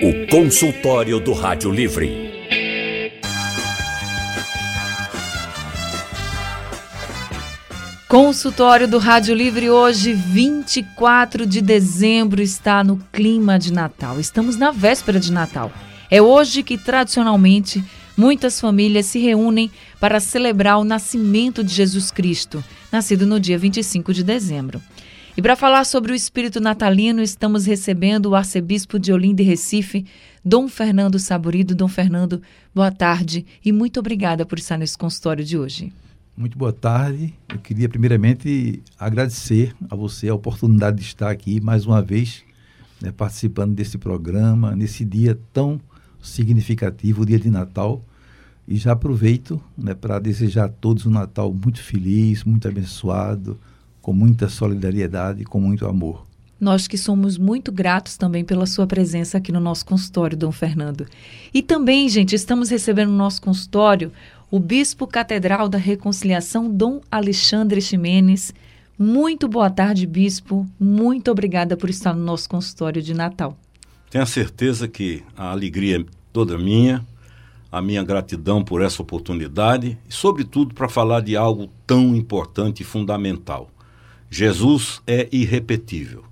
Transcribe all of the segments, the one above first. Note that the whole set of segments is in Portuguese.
O consultório do Rádio Livre. Consultório do Rádio Livre hoje, 24 de dezembro, está no clima de Natal. Estamos na véspera de Natal. É hoje que tradicionalmente muitas famílias se reúnem para celebrar o nascimento de Jesus Cristo, nascido no dia 25 de dezembro. E para falar sobre o espírito natalino, estamos recebendo o arcebispo de Olinda e Recife, Dom Fernando Saborido. Dom Fernando, boa tarde e muito obrigada por estar nesse consultório de hoje. Muito boa tarde. Eu queria primeiramente agradecer a você a oportunidade de estar aqui mais uma vez, né, participando desse programa, nesse dia tão significativo, o dia de Natal. E já aproveito né, para desejar a todos um Natal muito feliz, muito abençoado, com muita solidariedade, com muito amor. Nós que somos muito gratos também pela sua presença aqui no nosso consultório, Dom Fernando. E também, gente, estamos recebendo no nosso consultório o Bispo Catedral da Reconciliação, Dom Alexandre Ximenes. Muito boa tarde, Bispo. Muito obrigada por estar no nosso consultório de Natal. Tenho a certeza que a alegria é toda minha, a minha gratidão por essa oportunidade e, sobretudo, para falar de algo tão importante e fundamental. Jesus é irrepetível,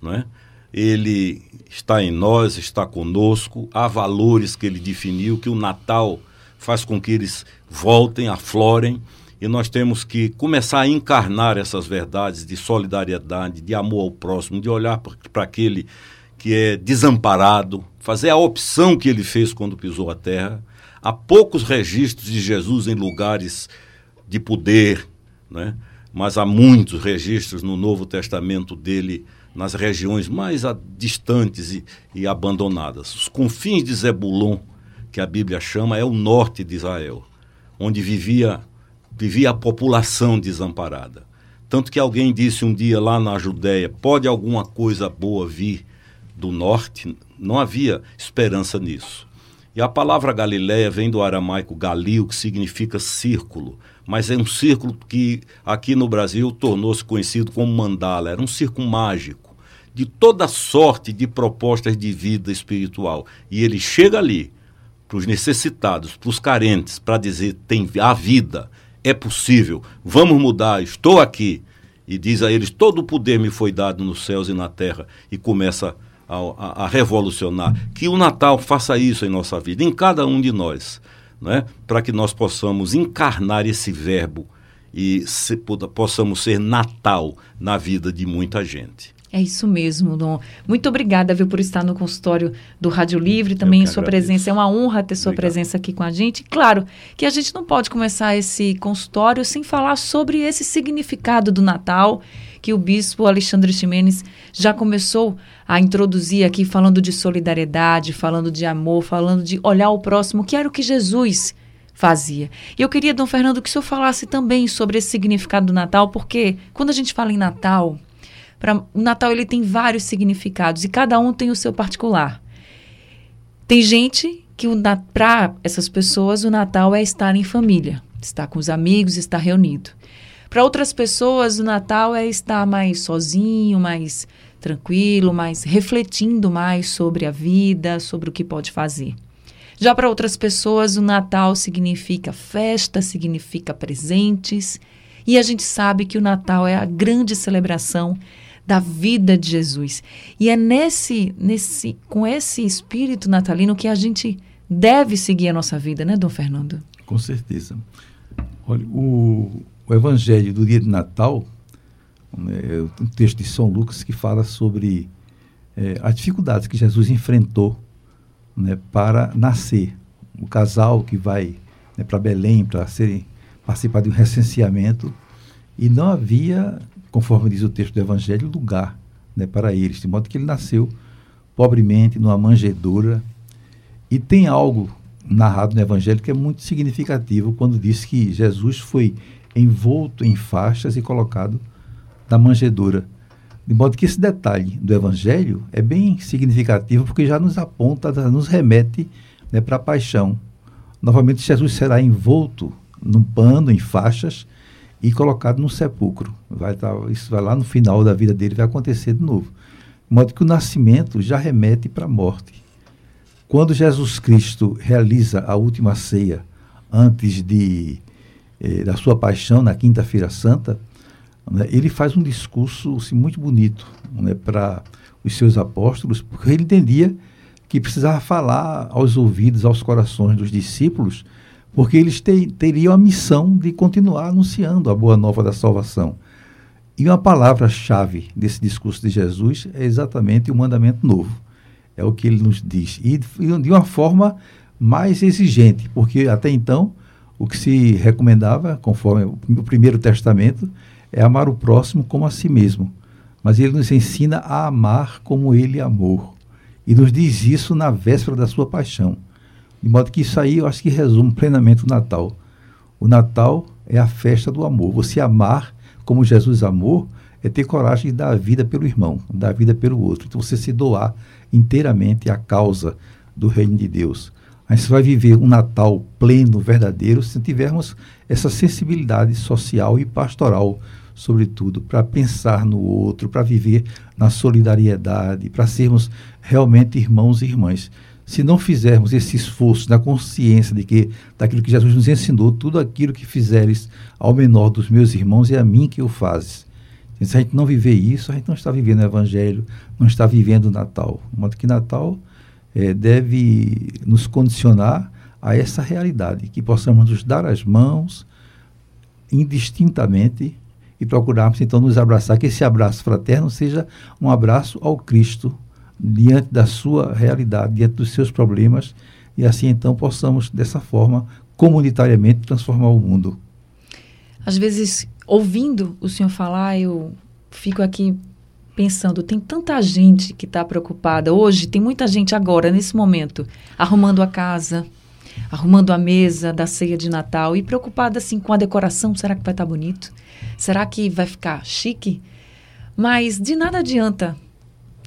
não é? Ele está em nós, está conosco, há valores que ele definiu que o Natal faz com que eles voltem, aflorem, e nós temos que começar a encarnar essas verdades de solidariedade, de amor ao próximo, de olhar para aquele que é desamparado, fazer a opção que ele fez quando pisou a terra. Há poucos registros de Jesus em lugares de poder, né? Mas há muitos registros no Novo Testamento dele nas regiões mais distantes e, e abandonadas. Os confins de Zebulon que a Bíblia chama é o norte de Israel, onde vivia, vivia a população desamparada. Tanto que alguém disse um dia lá na Judéia: pode alguma coisa boa vir do norte? Não havia esperança nisso. E a palavra Galileia vem do aramaico galil, que significa círculo, mas é um círculo que aqui no Brasil tornou-se conhecido como mandala, era um círculo mágico, de toda sorte de propostas de vida espiritual. E ele chega ali, para os necessitados, para os carentes, para dizer tem a vida, é possível, vamos mudar, estou aqui. E diz a eles: todo o poder me foi dado nos céus e na terra, e começa a, a, a revolucionar. Que o Natal faça isso em nossa vida, em cada um de nós, né? para que nós possamos encarnar esse verbo e se, possamos ser Natal na vida de muita gente. É isso mesmo, Dom. Muito obrigada, viu, por estar no consultório do Rádio Livre, também sua agradeço. presença. É uma honra ter sua Obrigado. presença aqui com a gente. Claro que a gente não pode começar esse consultório sem falar sobre esse significado do Natal que o bispo Alexandre Ximenes já começou a introduzir aqui, falando de solidariedade, falando de amor, falando de olhar o próximo, que era o que Jesus fazia. E eu queria, Dom Fernando, que o senhor falasse também sobre esse significado do Natal, porque quando a gente fala em Natal, Pra, o Natal ele tem vários significados e cada um tem o seu particular. Tem gente que para essas pessoas o Natal é estar em família, estar com os amigos, estar reunido. Para outras pessoas o Natal é estar mais sozinho, mais tranquilo, mais refletindo mais sobre a vida, sobre o que pode fazer. Já para outras pessoas, o Natal significa festa, significa presentes. E a gente sabe que o Natal é a grande celebração da vida de Jesus. E é nesse, nesse, com esse espírito natalino que a gente deve seguir a nossa vida, né, Dom Fernando? Com certeza. Olha, o, o Evangelho do dia de Natal, né, é um texto de São Lucas que fala sobre é, as dificuldades que Jesus enfrentou né, para nascer. O casal que vai né, para Belém para participar de um recenseamento e não havia conforme diz o texto do Evangelho, lugar né, para eles, de modo que ele nasceu pobremente, numa manjedoura. E tem algo narrado no Evangelho que é muito significativo quando diz que Jesus foi envolto em faixas e colocado na manjedoura. De modo que esse detalhe do Evangelho é bem significativo porque já nos aponta, nos remete né, para a paixão. Novamente, Jesus será envolto num pano, em faixas, e colocado no sepulcro. Vai tá, isso vai lá no final da vida dele, vai acontecer de novo. De modo que o nascimento já remete para a morte. quando Jesus Cristo realiza a última ceia antes de eh, da sua paixão na quinta-feira santa, né, ele faz um discurso assim, muito bonito né, para os seus apóstolos, porque ele entendia que precisava falar aos ouvidos, aos corações dos discípulos, porque eles te, teriam a missão de continuar anunciando a boa nova da salvação. E uma palavra-chave desse discurso de Jesus é exatamente o mandamento novo. É o que ele nos diz. E de uma forma mais exigente, porque até então o que se recomendava, conforme o primeiro testamento, é amar o próximo como a si mesmo. Mas ele nos ensina a amar como ele amou. E nos diz isso na véspera da sua paixão. De modo que isso aí eu acho que resume plenamente o Natal. O Natal é a festa do amor. Você amar como Jesus amou é ter coragem de dar a vida pelo irmão, dar a vida pelo outro. Então você se doar inteiramente à causa do reino de Deus. A gente vai viver um Natal pleno, verdadeiro, se tivermos essa sensibilidade social e pastoral sobretudo, para pensar no outro, para viver na solidariedade, para sermos realmente irmãos e irmãs. Se não fizermos esse esforço na consciência de que daquilo que Jesus nos ensinou, tudo aquilo que fizeres ao menor dos meus irmãos é a mim que o fazes. Se a gente não viver isso, a gente não está vivendo o Evangelho, não está vivendo o Natal. De modo que Natal é, deve nos condicionar a essa realidade, que possamos nos dar as mãos indistintamente e procurarmos então nos abraçar, que esse abraço fraterno seja um abraço ao Cristo diante da sua realidade, diante dos seus problemas, e assim então possamos, dessa forma, comunitariamente transformar o mundo. Às vezes, ouvindo o senhor falar, eu fico aqui pensando, tem tanta gente que está preocupada hoje, tem muita gente agora, nesse momento, arrumando a casa, arrumando a mesa da ceia de Natal e preocupada assim com a decoração, será que vai estar tá bonito? Será que vai ficar chique? Mas de nada adianta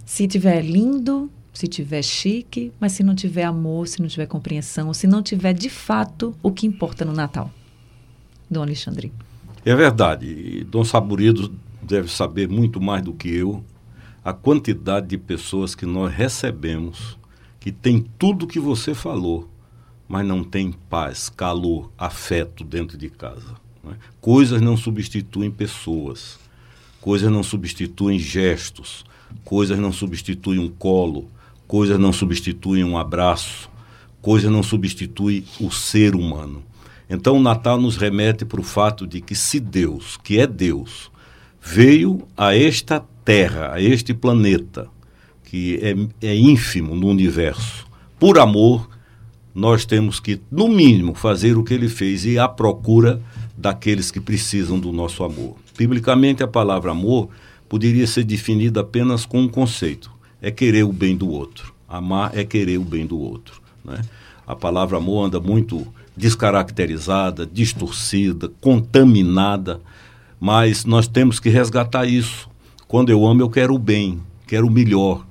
se tiver lindo, se tiver chique, mas se não tiver amor, se não tiver compreensão, se não tiver de fato o que importa no Natal. Dom Alexandre. É verdade. Dom Saburido deve saber muito mais do que eu a quantidade de pessoas que nós recebemos que tem tudo que você falou, mas não tem paz, calor, afeto dentro de casa. Né? Coisas não substituem pessoas, coisas não substituem gestos, coisas não substituem um colo, coisas não substituem um abraço, coisas não substituem o ser humano. Então o Natal nos remete para o fato de que se Deus, que é Deus, veio a esta terra, a este planeta, que é, é ínfimo no universo, por amor, nós temos que, no mínimo, fazer o que ele fez e à procura daqueles que precisam do nosso amor. Biblicamente, a palavra amor poderia ser definida apenas com um conceito: é querer o bem do outro. Amar é querer o bem do outro. Né? A palavra amor anda muito descaracterizada, distorcida, contaminada, mas nós temos que resgatar isso. Quando eu amo, eu quero o bem, quero o melhor,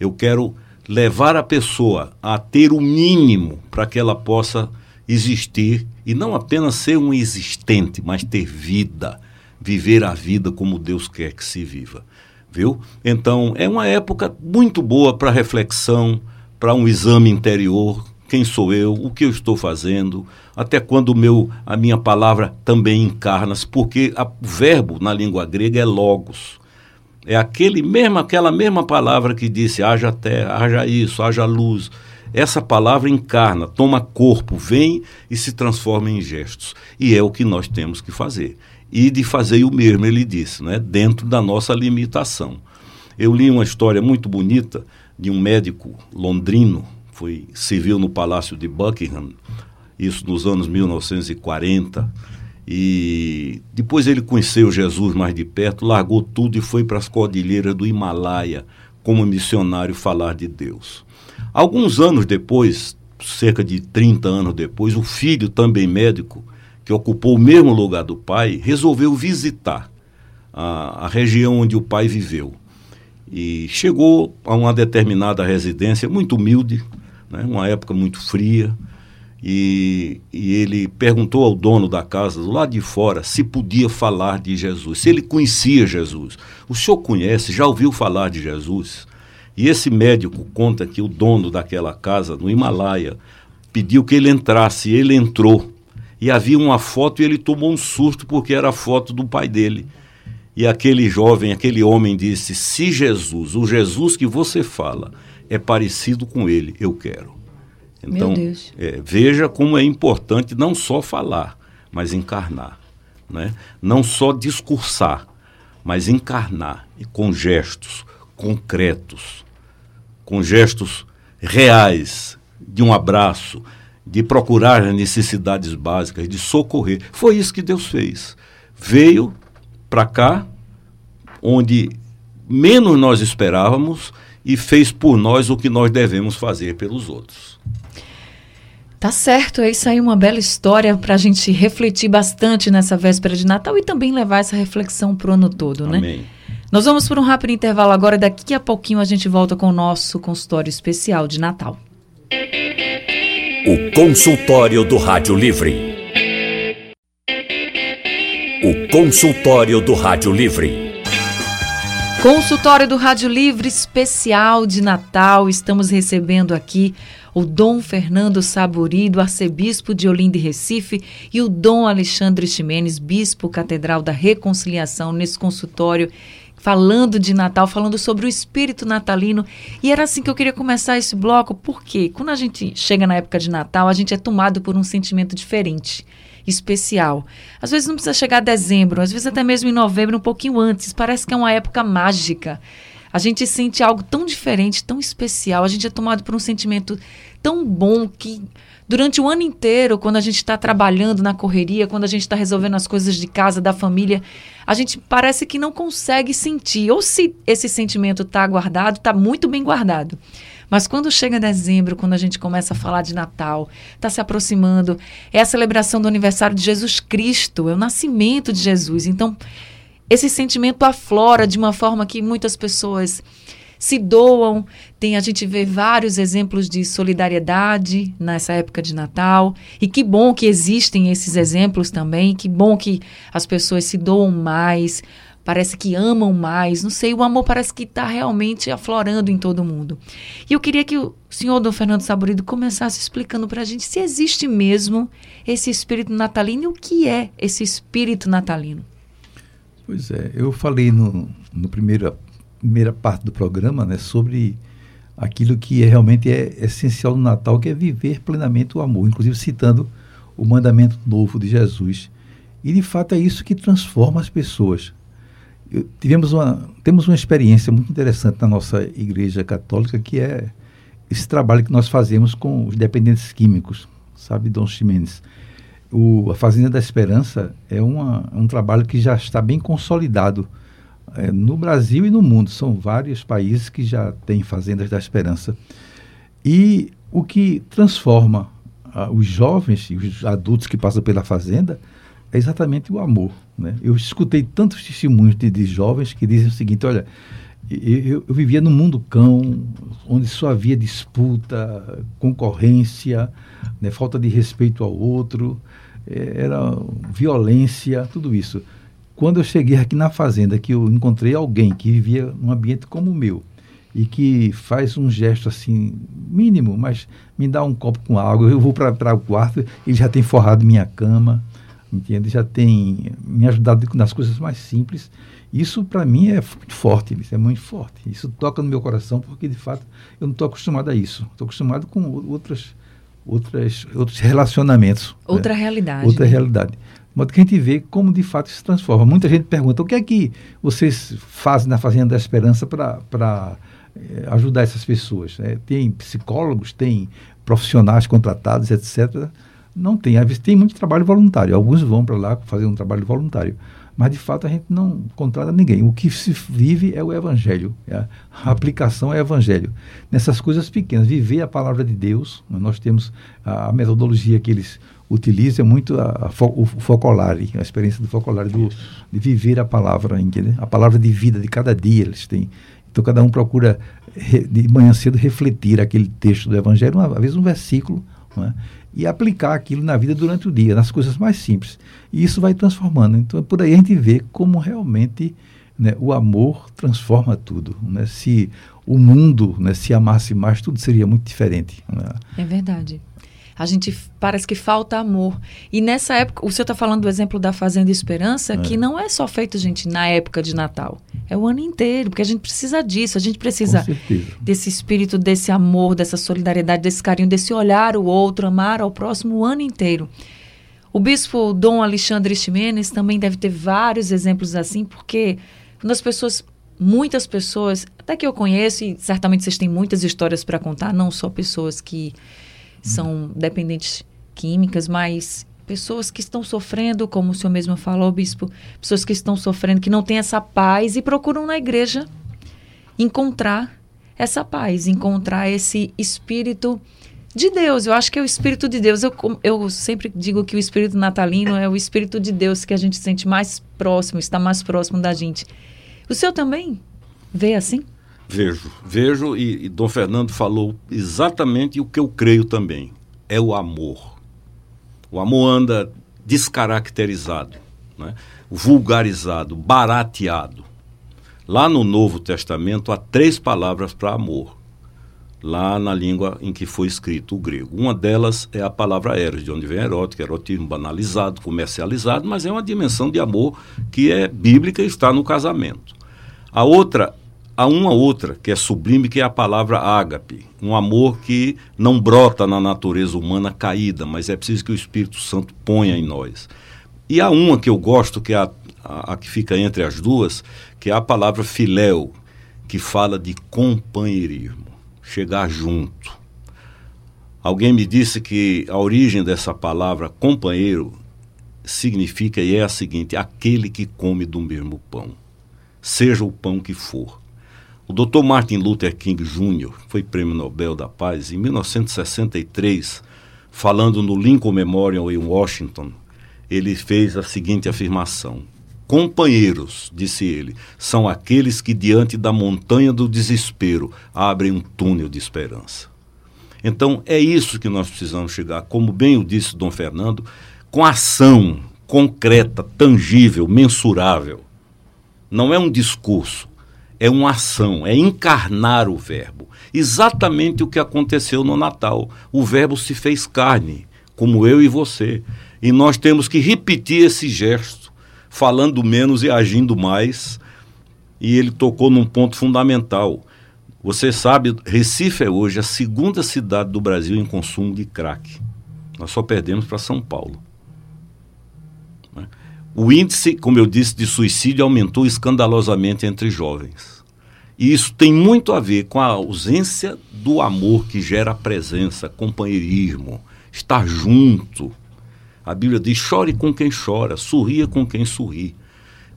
eu quero levar a pessoa a ter o mínimo para que ela possa existir e não apenas ser um existente, mas ter vida, viver a vida como Deus quer que se viva. Viu? Então, é uma época muito boa para reflexão, para um exame interior, quem sou eu, o que eu estou fazendo, até quando meu, a minha palavra também encarna-se, porque a, o verbo na língua grega é logos. É aquele mesmo, aquela mesma palavra que disse haja terra, haja isso, haja luz, essa palavra encarna, toma corpo, vem e se transforma em gestos. E é o que nós temos que fazer. E de fazer o mesmo, ele disse, né? dentro da nossa limitação. Eu li uma história muito bonita de um médico londrino, foi serviu no Palácio de Buckingham, isso nos anos 1940. E depois ele conheceu Jesus mais de perto, largou tudo e foi para as cordilheiras do Himalaia como missionário falar de Deus. Alguns anos depois, cerca de 30 anos depois, o filho, também médico, que ocupou o mesmo lugar do pai, resolveu visitar a, a região onde o pai viveu. E chegou a uma determinada residência muito humilde, né, uma época muito fria, e, e, ele perguntou ao dono da casa, do lado de fora, se podia falar de Jesus, se ele conhecia Jesus. O senhor conhece, já ouviu falar de Jesus? E esse médico conta que o dono daquela casa, no Himalaia, pediu que ele entrasse. Ele entrou. E havia uma foto e ele tomou um susto porque era a foto do pai dele. E aquele jovem, aquele homem disse: Se Jesus, o Jesus que você fala, é parecido com ele, eu quero. Então, é, veja como é importante não só falar, mas encarnar. Né? Não só discursar, mas encarnar e com gestos concretos, com gestos reais, de um abraço, de procurar as necessidades básicas, de socorrer. Foi isso que Deus fez. Veio para cá, onde menos nós esperávamos, e fez por nós o que nós devemos fazer pelos outros. Tá certo, é isso aí, uma bela história para a gente refletir bastante nessa véspera de Natal e também levar essa reflexão para o ano todo, né? Amém. Nós vamos por um rápido intervalo agora, daqui a pouquinho a gente volta com o nosso consultório especial de Natal. O consultório do Rádio Livre. O consultório do Rádio Livre. Consultório do Rádio Livre especial de Natal. Estamos recebendo aqui o Dom Fernando Saburi, do arcebispo de Olinda e Recife, e o Dom Alexandre Ximenes, bispo catedral da Reconciliação, nesse consultório falando de Natal, falando sobre o espírito natalino. E era assim que eu queria começar esse bloco, porque quando a gente chega na época de Natal, a gente é tomado por um sentimento diferente especial. Às vezes não precisa chegar a dezembro, às vezes até mesmo em novembro, um pouquinho antes. Parece que é uma época mágica. A gente sente algo tão diferente, tão especial. A gente é tomado por um sentimento tão bom que durante o ano inteiro, quando a gente está trabalhando na correria, quando a gente está resolvendo as coisas de casa, da família, a gente parece que não consegue sentir. Ou se esse sentimento está guardado, está muito bem guardado. Mas quando chega dezembro, quando a gente começa a falar de Natal, está se aproximando, é a celebração do aniversário de Jesus Cristo, é o nascimento de Jesus. Então, esse sentimento aflora de uma forma que muitas pessoas se doam. Tem a gente vê vários exemplos de solidariedade nessa época de Natal. E que bom que existem esses exemplos também. Que bom que as pessoas se doam mais parece que amam mais, não sei, o amor parece que está realmente aflorando em todo mundo. E eu queria que o senhor Dom Fernando Saborido começasse explicando para a gente se existe mesmo esse espírito natalino e o que é esse espírito natalino. Pois é, eu falei no, no primeira, primeira parte do programa né, sobre aquilo que é, realmente é essencial no Natal, que é viver plenamente o amor, inclusive citando o mandamento novo de Jesus. E de fato é isso que transforma as pessoas tivemos uma, temos uma experiência muito interessante na nossa igreja católica, que é esse trabalho que nós fazemos com os dependentes químicos, sabe, Dom Ximenes? O, a Fazenda da Esperança é uma, um trabalho que já está bem consolidado é, no Brasil e no mundo. São vários países que já têm Fazendas da Esperança. E o que transforma ah, os jovens e os adultos que passam pela Fazenda é exatamente o amor. Né? Eu escutei tantos testemunhos de, de jovens que dizem o seguinte: olha, eu, eu, vivia num mundo cão, onde só havia disputa, concorrência, né, falta de respeito ao outro, é, era violência, tudo isso. Quando eu cheguei aqui na fazenda, que eu encontrei alguém que vivia num ambiente como o meu e que faz um gesto assim mínimo, mas me dá um copo com água, eu vou para o quarto, ele já tem forrado minha cama, entende? Já tem me ajudado nas coisas mais simples. Isso para mim é muito forte, isso é muito forte. Isso toca no meu coração porque de fato eu não estou acostumado a isso. Estou acostumado com outras, outras, outros relacionamentos. Né? Outra né? realidade. Outra né? realidade. Modo que a gente vê como de fato se transforma. Muita gente pergunta o que é que vocês fazem na Fazenda da Esperança para eh, ajudar essas pessoas. É, tem psicólogos, tem profissionais contratados, etc. Não tem. Tem muito trabalho voluntário. Alguns vão para lá fazer um trabalho voluntário. Mas, de fato, a gente não contrata ninguém. O que se vive é o Evangelho. É a aplicação é o Evangelho. Nessas coisas pequenas. Viver a palavra de Deus. Nós temos a metodologia que eles utilizam, é muito a, a, o focolare, a experiência do focolare, do, de viver a palavra, a palavra de vida de cada dia eles têm. Então, cada um procura, de manhã cedo, refletir aquele texto do Evangelho, uma, às vezes um versículo, é? e aplicar aquilo na vida durante o dia, nas coisas mais simples. E isso vai transformando. Então, por aí a gente vê como realmente né, o amor transforma tudo. Né? Se o mundo né, se amasse mais, tudo seria muito diferente. Né? É verdade. A gente parece que falta amor. E nessa época, o senhor está falando do exemplo da Fazenda Esperança, é. que não é só feito, gente, na época de Natal. É o ano inteiro, porque a gente precisa disso, a gente precisa desse espírito, desse amor, dessa solidariedade, desse carinho, desse olhar o outro, amar ao próximo o ano inteiro. O bispo Dom Alexandre Ximenes também deve ter vários exemplos assim, porque quando as pessoas, muitas pessoas, até que eu conheço, e certamente vocês têm muitas histórias para contar, não só pessoas que são dependentes químicas, mas pessoas que estão sofrendo, como o senhor mesmo falou, bispo, pessoas que estão sofrendo, que não têm essa paz e procuram na igreja encontrar essa paz, encontrar esse espírito de Deus. Eu acho que é o Espírito de Deus. Eu, eu sempre digo que o Espírito natalino é o Espírito de Deus que a gente sente mais próximo, está mais próximo da gente. O senhor também vê assim? Vejo, vejo e, e Dom Fernando falou exatamente o que eu creio também. É o amor. O amor anda descaracterizado, né? vulgarizado, barateado. Lá no Novo Testamento há três palavras para amor lá na língua em que foi escrito o grego. Uma delas é a palavra eros, de onde vem erótica, erotismo banalizado, comercializado, mas é uma dimensão de amor que é bíblica e está no casamento. A outra, há uma outra que é sublime, que é a palavra ágape, um amor que não brota na natureza humana caída, mas é preciso que o Espírito Santo ponha em nós. E há uma que eu gosto, que é a, a, a que fica entre as duas, que é a palavra filéu, que fala de companheirismo chegar junto. Alguém me disse que a origem dessa palavra companheiro significa e é a seguinte: aquele que come do mesmo pão, seja o pão que for. O Dr. Martin Luther King Jr. foi prêmio Nobel da Paz em 1963, falando no Lincoln Memorial em Washington. Ele fez a seguinte afirmação: Companheiros, disse ele, são aqueles que, diante da montanha do desespero, abrem um túnel de esperança. Então, é isso que nós precisamos chegar, como bem o disse Dom Fernando, com ação concreta, tangível, mensurável. Não é um discurso, é uma ação, é encarnar o Verbo. Exatamente o que aconteceu no Natal. O Verbo se fez carne, como eu e você. E nós temos que repetir esse gesto falando menos e agindo mais. E ele tocou num ponto fundamental. Você sabe, Recife é hoje a segunda cidade do Brasil em consumo de crack. Nós só perdemos para São Paulo. O índice, como eu disse, de suicídio aumentou escandalosamente entre jovens. E isso tem muito a ver com a ausência do amor que gera presença, companheirismo, estar junto. A Bíblia diz: chore com quem chora, sorria com quem sorri.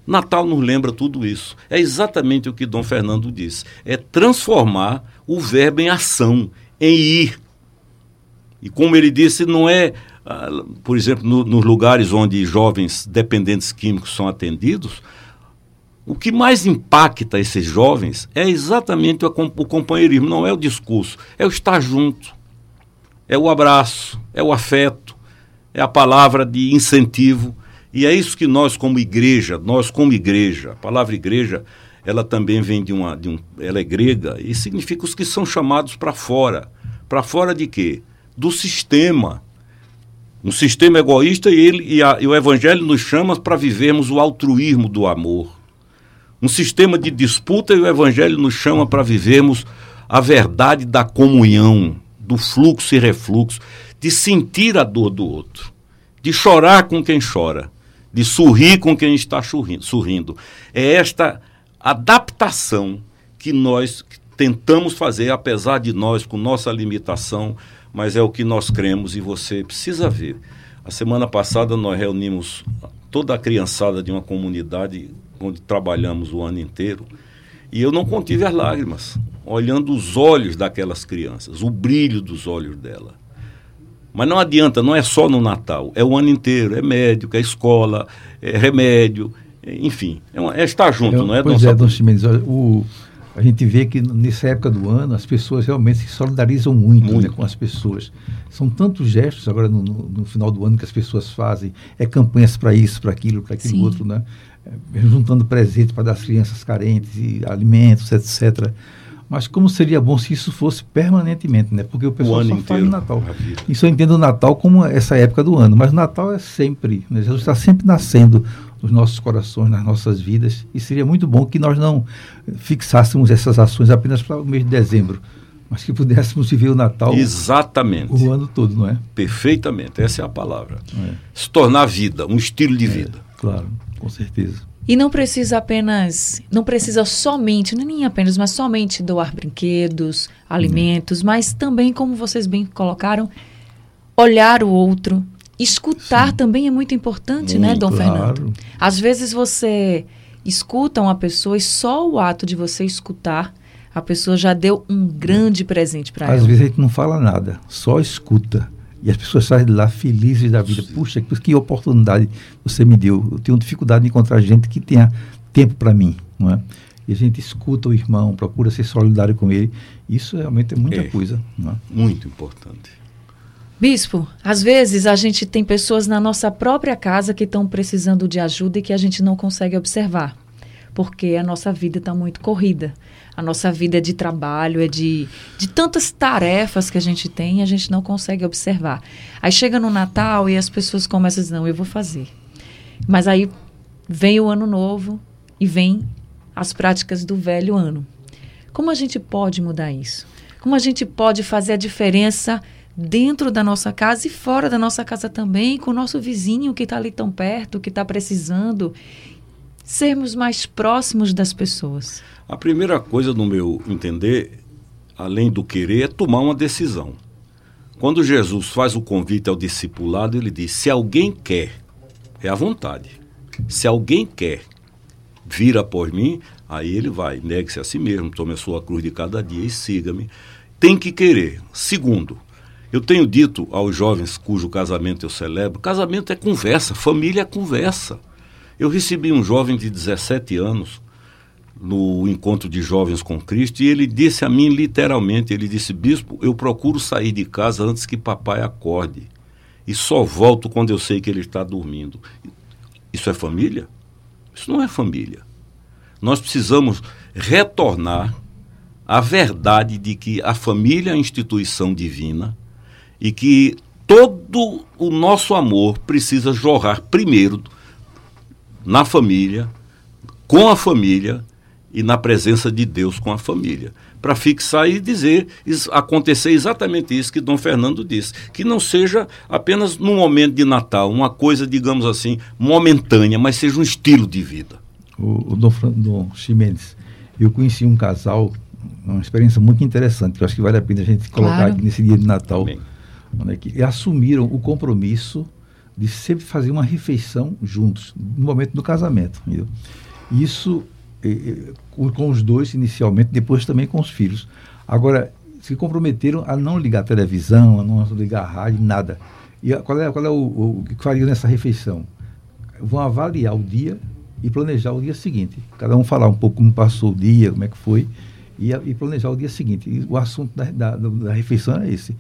Natal nos lembra tudo isso. É exatamente o que Dom Fernando disse: é transformar o verbo em ação, em ir. E como ele disse, não é, por exemplo, no, nos lugares onde jovens dependentes químicos são atendidos, o que mais impacta esses jovens é exatamente o, o companheirismo, não é o discurso, é o estar junto, é o abraço, é o afeto é a palavra de incentivo. E é isso que nós, como igreja, nós como igreja, a palavra igreja, ela também vem de uma, de um, ela é grega e significa os que são chamados para fora. Para fora de quê? Do sistema. Um sistema egoísta e, ele, e, a, e o Evangelho nos chama para vivermos o altruísmo do amor. Um sistema de disputa e o Evangelho nos chama para vivermos a verdade da comunhão, do fluxo e refluxo de sentir a dor do outro, de chorar com quem chora, de sorrir com quem está sorrindo. É esta adaptação que nós tentamos fazer, apesar de nós, com nossa limitação, mas é o que nós cremos e você precisa ver. A semana passada nós reunimos toda a criançada de uma comunidade onde trabalhamos o ano inteiro e eu não contive as lágrimas, olhando os olhos daquelas crianças, o brilho dos olhos dela. Mas não adianta, não é só no Natal, é o ano inteiro, é médico, é escola, é remédio, é, enfim, é, uma, é, estar junto, Eu, não é? Pois é, Dom Chimenez, o, a gente vê que nessa época do ano as pessoas realmente se solidarizam muito, né, muito. Né, com as pessoas. São tantos gestos agora no, no, no, final do ano que as pessoas fazem, é campanhas para isso, para aquilo, para aquilo Sim. outro, né? É, juntando presentes para dar às crianças carentes, e alimentos, etc. Mas como seria bom se isso fosse permanentemente, né? Porque o pessoal o ano só inteiro, fala em Natal. Isso eu entendo o Natal como essa época do ano, mas o Natal é sempre, né? Jesus está sempre nascendo nos nossos corações, nas nossas vidas, e seria muito bom que nós não fixássemos essas ações apenas para o mês de dezembro, mas que pudéssemos viver o Natal Exatamente. o ano todo, não é? Perfeitamente, essa é a palavra. É. Se tornar vida, um estilo de é, vida. Claro, com certeza. E não precisa apenas, não precisa somente, é nem apenas, mas somente doar brinquedos, alimentos, mas também, como vocês bem colocaram, olhar o outro, escutar Sim. também é muito importante, né, muito, né, Dom claro. Fernando? Às vezes você escuta uma pessoa e só o ato de você escutar, a pessoa já deu um grande presente para ela. Às vezes a gente não fala nada, só escuta. E as pessoas saem de lá felizes da vida. Sim. Puxa, que oportunidade você me deu. Eu tenho dificuldade de encontrar gente que tenha tempo para mim, não é? E a gente escuta o irmão, procura ser solidário com ele. Isso realmente é muita é, coisa. Não é? Muito importante. Bispo, às vezes a gente tem pessoas na nossa própria casa que estão precisando de ajuda e que a gente não consegue observar, porque a nossa vida está muito corrida. A nossa vida é de trabalho, é de, de tantas tarefas que a gente tem e a gente não consegue observar. Aí chega no Natal e as pessoas começam a dizer, não, eu vou fazer. Mas aí vem o ano novo e vem as práticas do velho ano. Como a gente pode mudar isso? Como a gente pode fazer a diferença dentro da nossa casa e fora da nossa casa também, com o nosso vizinho que está ali tão perto, que está precisando, sermos mais próximos das pessoas. A primeira coisa, no meu entender, além do querer, é tomar uma decisão. Quando Jesus faz o convite ao discipulado, ele diz: se alguém quer, é a vontade. Se alguém quer vir após mim, aí ele vai, negue-se a si mesmo, tome a sua cruz de cada dia e siga-me. Tem que querer. Segundo, eu tenho dito aos jovens cujo casamento eu celebro: casamento é conversa, família é conversa. Eu recebi um jovem de 17 anos no encontro de jovens com Cristo e ele disse a mim literalmente: ele disse, bispo, eu procuro sair de casa antes que papai acorde e só volto quando eu sei que ele está dormindo. Isso é família? Isso não é família. Nós precisamos retornar à verdade de que a família é a instituição divina e que todo o nosso amor precisa jorrar primeiro na família, com a família e na presença de Deus com a família. Para fixar e dizer, acontecer exatamente isso que Dom Fernando disse, que não seja apenas num momento de Natal, uma coisa, digamos assim, momentânea, mas seja um estilo de vida. O, o Dom, Dom Ximenes, eu conheci um casal, uma experiência muito interessante, que eu acho que vale a pena a gente colocar claro. aqui nesse dia de Natal. Amém que assumiram o compromisso de sempre fazer uma refeição juntos, no momento do casamento. Entendeu? Isso eh, com os dois inicialmente, depois também com os filhos. Agora, se comprometeram a não ligar a televisão, a não ligar a rádio, nada. E qual é, qual é o, o, o que faria nessa refeição? Vão avaliar o dia e planejar o dia seguinte. Cada um falar um pouco como passou o dia, como é que foi, e, e planejar o dia seguinte. E o assunto da, da, da refeição é esse.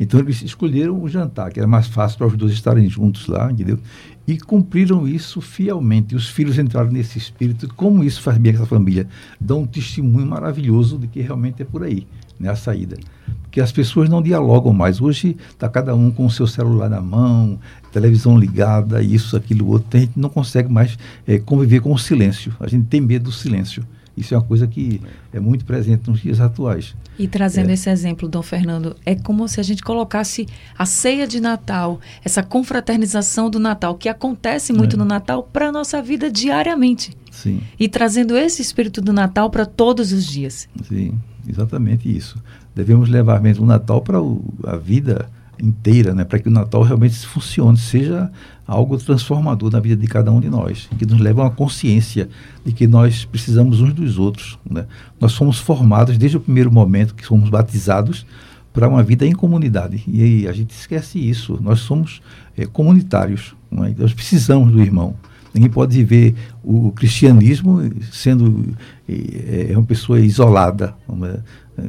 Então eles escolheram o jantar, que era mais fácil para os dois estarem juntos lá, entendeu? E cumpriram isso fielmente. E os filhos entraram nesse espírito. Como isso faz bem a essa família? Dá um testemunho maravilhoso de que realmente é por aí, né, a saída. Porque as pessoas não dialogam mais. Hoje está cada um com o seu celular na mão, televisão ligada, isso, aquilo, outro. A gente não consegue mais é, conviver com o silêncio. A gente tem medo do silêncio. Isso é uma coisa que é muito presente nos dias atuais. E trazendo é. esse exemplo, Dom Fernando, é como se a gente colocasse a ceia de Natal, essa confraternização do Natal, que acontece muito é. no Natal, para a nossa vida diariamente. Sim. E trazendo esse espírito do Natal para todos os dias. Sim, exatamente isso. Devemos levar mesmo o Natal para a vida inteira, né, para que o Natal realmente funcione, seja algo transformador na vida de cada um de nós, que nos leva a uma consciência de que nós precisamos uns dos outros. Né? Nós somos formados desde o primeiro momento que somos batizados para uma vida em comunidade e a gente esquece isso. Nós somos é, comunitários, é? nós precisamos do irmão. Ninguém pode viver o cristianismo sendo é, uma pessoa isolada,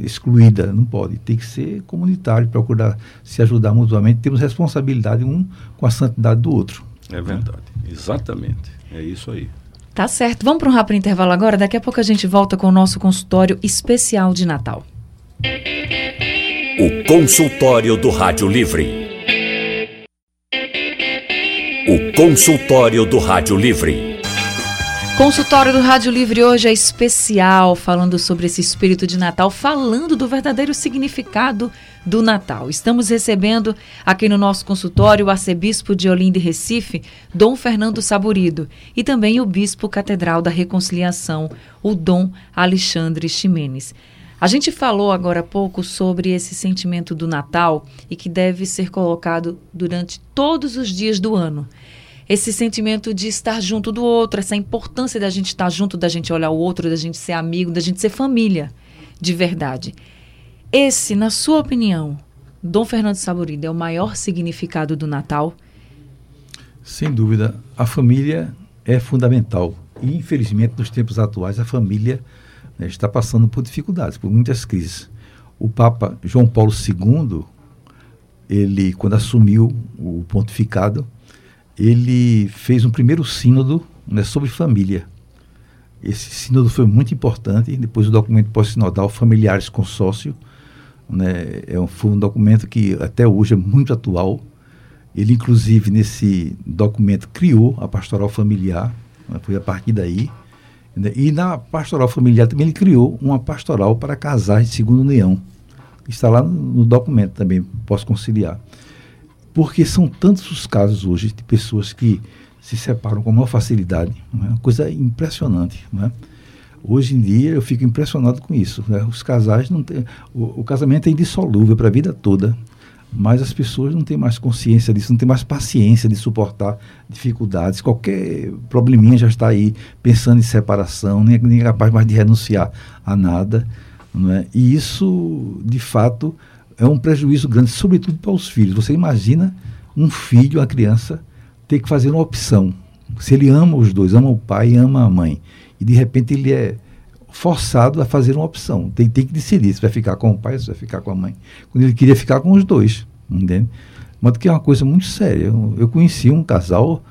excluída, não pode. Tem que ser comunitário, procurar se ajudar mutuamente. Temos responsabilidade um com a santidade do outro. É verdade, exatamente. É isso aí. Tá certo. Vamos para um rápido intervalo agora. Daqui a pouco a gente volta com o nosso consultório especial de Natal. O consultório do Rádio Livre. O consultório do Rádio Livre. Consultório do Rádio Livre hoje é especial, falando sobre esse espírito de Natal, falando do verdadeiro significado do Natal. Estamos recebendo aqui no nosso consultório o arcebispo de Olinda e Recife, Dom Fernando Saburido, e também o bispo catedral da Reconciliação, o Dom Alexandre Ximenes. A gente falou agora há pouco sobre esse sentimento do Natal e que deve ser colocado durante todos os dias do ano esse sentimento de estar junto do outro, essa importância da gente estar junto, da gente olhar o outro, da gente ser amigo, da gente ser família de verdade. Esse, na sua opinião, Dom Fernando Saborido é o maior significado do Natal? Sem dúvida, a família é fundamental. E, infelizmente, nos tempos atuais, a família né, está passando por dificuldades, por muitas crises. O Papa João Paulo II, ele, quando assumiu o pontificado, ele fez um primeiro sínodo né, sobre família. Esse sínodo foi muito importante. Depois o documento pós-sinodal Familiares Consórcio, né, é um, foi um documento que até hoje é muito atual. Ele, inclusive, nesse documento criou a pastoral familiar, né, foi a partir daí. Né, e na pastoral familiar também ele criou uma pastoral para casais de segunda união. Está lá no, no documento também, posso conciliar. Porque são tantos os casos hoje de pessoas que se separam com maior facilidade. É uma coisa impressionante. É? Hoje em dia eu fico impressionado com isso. Né? Os casais não têm. O, o casamento é indissolúvel para a vida toda. Mas as pessoas não têm mais consciência disso, não têm mais paciência de suportar dificuldades. Qualquer probleminha já está aí pensando em separação, nem, nem é capaz mais de renunciar a nada. Não é? E isso, de fato, é um prejuízo grande, sobretudo para os filhos. Você imagina um filho, uma criança, ter que fazer uma opção. Se ele ama os dois, ama o pai e ama a mãe, e de repente ele é forçado a fazer uma opção. Tem, tem que decidir se vai ficar com o pai ou se vai ficar com a mãe. Quando ele queria ficar com os dois, entende? Mas que é uma coisa muito séria. Eu, eu conheci um casal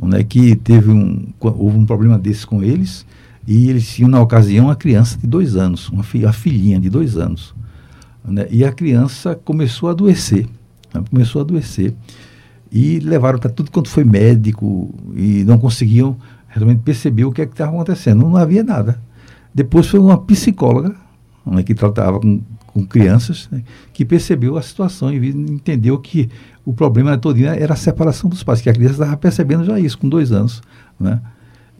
né, que teve um, houve um problema desse com eles, e eles tinham, na ocasião, uma criança de dois anos, uma, uma filhinha de dois anos. Né? E a criança começou a adoecer. Né? Começou a adoecer. E levaram para tudo quanto foi médico e não conseguiam realmente perceber o que é que estava acontecendo. Não, havia nada. Depois foi uma psicóloga né, que tratava com, com crianças né, que percebeu a situação e entendeu que o problema todo era a separação dos pais, que a criança estava percebendo já isso com dois anos. Né?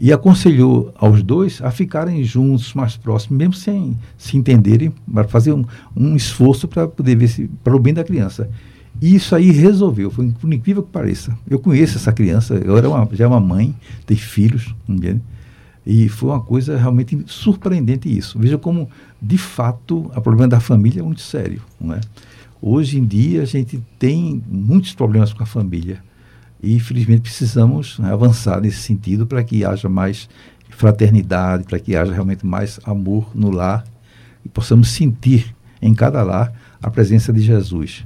E aconselhou aos dois a ficarem juntos, mais próximos, mesmo sem se entenderem, para fazer um, um esforço para poder ver se para o bem da criança. E isso aí resolveu, foi por incrível que pareça. Eu conheço essa criança, eu era uma, já uma mãe, tem filhos, entende? E foi uma coisa realmente surpreendente isso. Veja como, de fato, o problema da família é muito sério. Não é? Hoje em dia, a gente tem muitos problemas com a família. E, infelizmente, precisamos né, avançar nesse sentido para que haja mais fraternidade, para que haja realmente mais amor no lar e possamos sentir em cada lar a presença de Jesus.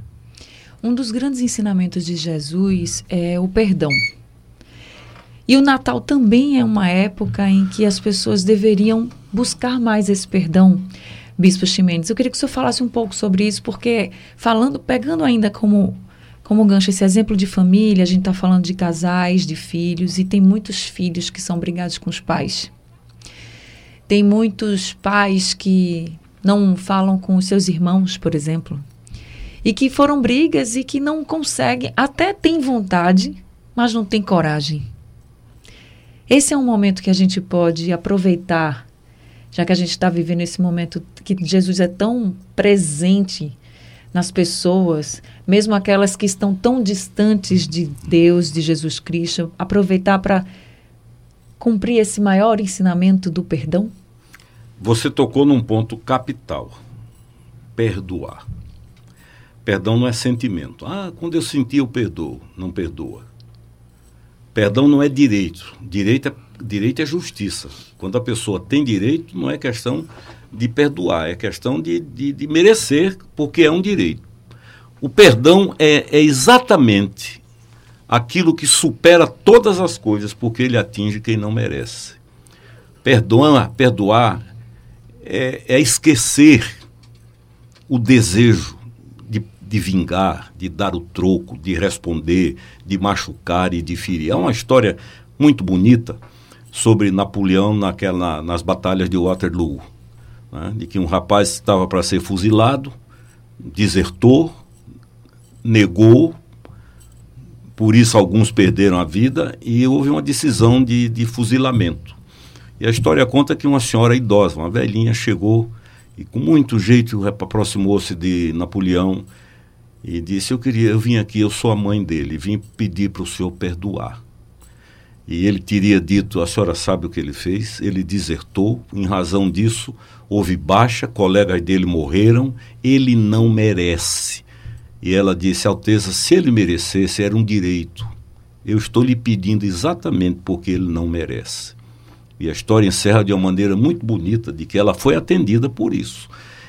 Um dos grandes ensinamentos de Jesus é o perdão. E o Natal também é uma época em que as pessoas deveriam buscar mais esse perdão. Bispo Ximenes, eu queria que o senhor falasse um pouco sobre isso, porque falando, pegando ainda como como gancho esse exemplo de família, a gente está falando de casais, de filhos, e tem muitos filhos que são brigados com os pais. Tem muitos pais que não falam com os seus irmãos, por exemplo, e que foram brigas e que não conseguem, até tem vontade, mas não tem coragem. Esse é um momento que a gente pode aproveitar, já que a gente está vivendo esse momento que Jesus é tão presente nas pessoas, mesmo aquelas que estão tão distantes de Deus, de Jesus Cristo, aproveitar para cumprir esse maior ensinamento do perdão? Você tocou num ponto capital: perdoar. Perdão não é sentimento. Ah, quando eu senti, eu perdoo. Não perdoa. Perdão não é direito. Direito é, direito é justiça. Quando a pessoa tem direito, não é questão de perdoar, é questão de, de, de merecer, porque é um direito. O perdão é, é exatamente aquilo que supera todas as coisas, porque ele atinge quem não merece. Perdoar, perdoar é, é esquecer o desejo de, de vingar, de dar o troco, de responder, de machucar e de ferir. É uma história muito bonita sobre Napoleão naquela, nas batalhas de Waterloo, né? de que um rapaz estava para ser fuzilado, desertou, negou, por isso alguns perderam a vida e houve uma decisão de, de fuzilamento. E a história conta que uma senhora idosa, uma velhinha, chegou e com muito jeito aproximou-se de Napoleão e disse: Eu queria, eu vim aqui, eu sou a mãe dele, vim pedir para o senhor perdoar. E ele teria dito: A senhora sabe o que ele fez? Ele desertou, em razão disso, houve baixa, colegas dele morreram, ele não merece. E ela disse: Alteza, se ele merecesse, era um direito. Eu estou lhe pedindo exatamente porque ele não merece. E a história encerra de uma maneira muito bonita de que ela foi atendida por isso.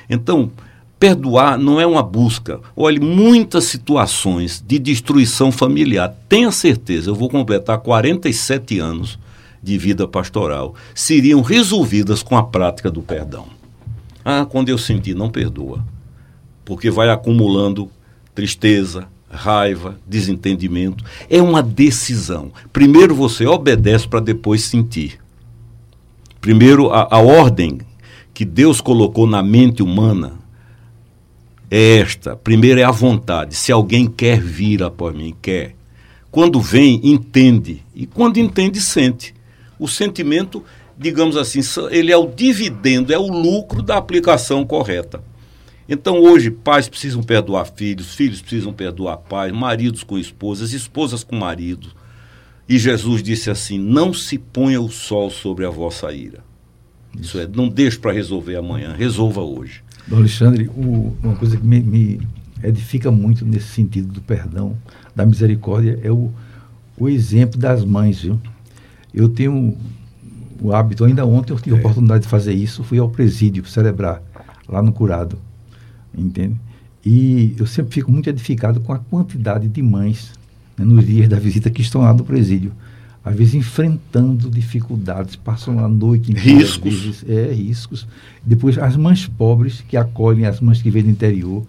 Então, perdoar não é uma busca. Olhe, muitas situações de destruição familiar, tenha certeza, eu vou completar 47 anos de vida pastoral, seriam resolvidas com a prática do perdão. Ah, quando eu senti, não perdoa. Porque vai acumulando tristeza, raiva, desentendimento. É uma decisão. Primeiro você obedece para depois sentir. Primeiro, a, a ordem que Deus colocou na mente humana é esta. Primeiro é a vontade. Se alguém quer vir após mim, quer. Quando vem, entende. E quando entende, sente. O sentimento, digamos assim, ele é o dividendo, é o lucro da aplicação correta. Então hoje pais precisam perdoar filhos, filhos precisam perdoar pais, maridos com esposas, esposas com maridos. E Jesus disse assim: Não se ponha o sol sobre a vossa ira. Isso é, não deixe para resolver amanhã, resolva hoje. Dom Alexandre, o, uma coisa que me, me, edifica muito nesse sentido do perdão, da misericórdia, é o, o exemplo das mães. Viu? Eu tenho o hábito, ainda ontem eu tive a é. oportunidade de fazer isso, fui ao presídio celebrar, lá no Curado, entende? E eu sempre fico muito edificado com a quantidade de mães né, nos dias da visita que estão lá no presídio. Às vezes enfrentando dificuldades, passam a noite em riscos. Vezes, é, riscos. Depois as mães pobres que acolhem as mães que vêm do interior,